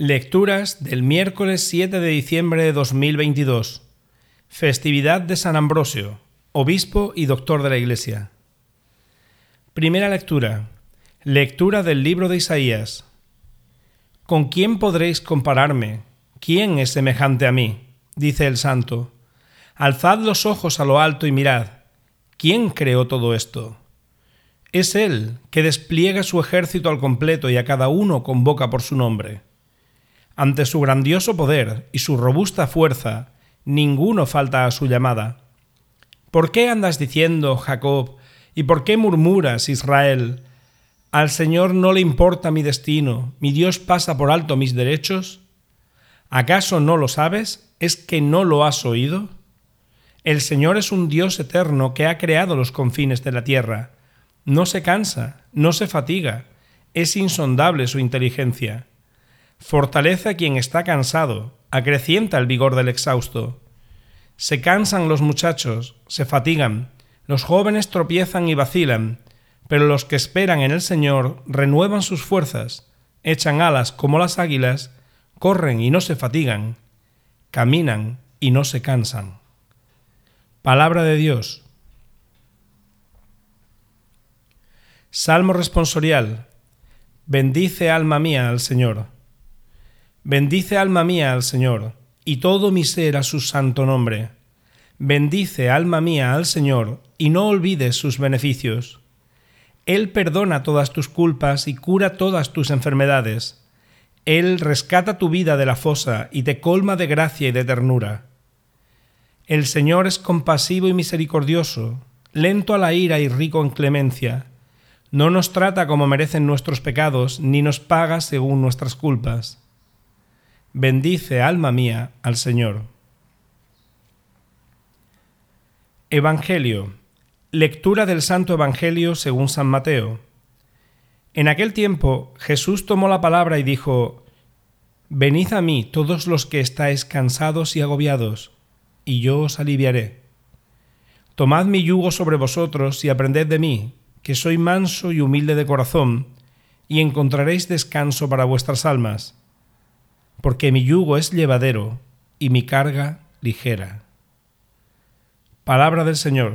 Lecturas del miércoles 7 de diciembre de 2022. Festividad de San Ambrosio, obispo y doctor de la Iglesia. Primera lectura. Lectura del libro de Isaías. ¿Con quién podréis compararme? ¿Quién es semejante a mí? dice el santo. Alzad los ojos a lo alto y mirad. ¿Quién creó todo esto? Es Él que despliega su ejército al completo y a cada uno convoca por su nombre. Ante su grandioso poder y su robusta fuerza, ninguno falta a su llamada. ¿Por qué andas diciendo, Jacob, y por qué murmuras, Israel? ¿Al Señor no le importa mi destino? ¿Mi Dios pasa por alto mis derechos? ¿Acaso no lo sabes? ¿Es que no lo has oído? El Señor es un Dios eterno que ha creado los confines de la tierra. No se cansa, no se fatiga, es insondable su inteligencia. Fortalece a quien está cansado, acrecienta el vigor del exhausto. Se cansan los muchachos, se fatigan, los jóvenes tropiezan y vacilan, pero los que esperan en el Señor renuevan sus fuerzas, echan alas como las águilas, corren y no se fatigan, caminan y no se cansan. Palabra de Dios. Salmo responsorial. Bendice alma mía al Señor. Bendice alma mía al Señor, y todo mi ser a su santo nombre. Bendice alma mía al Señor, y no olvides sus beneficios. Él perdona todas tus culpas y cura todas tus enfermedades. Él rescata tu vida de la fosa y te colma de gracia y de ternura. El Señor es compasivo y misericordioso, lento a la ira y rico en clemencia. No nos trata como merecen nuestros pecados, ni nos paga según nuestras culpas. Bendice, alma mía, al Señor. Evangelio. Lectura del Santo Evangelio según San Mateo. En aquel tiempo Jesús tomó la palabra y dijo, Venid a mí todos los que estáis cansados y agobiados, y yo os aliviaré. Tomad mi yugo sobre vosotros y aprended de mí, que soy manso y humilde de corazón, y encontraréis descanso para vuestras almas porque mi yugo es llevadero y mi carga ligera. Palabra del Señor.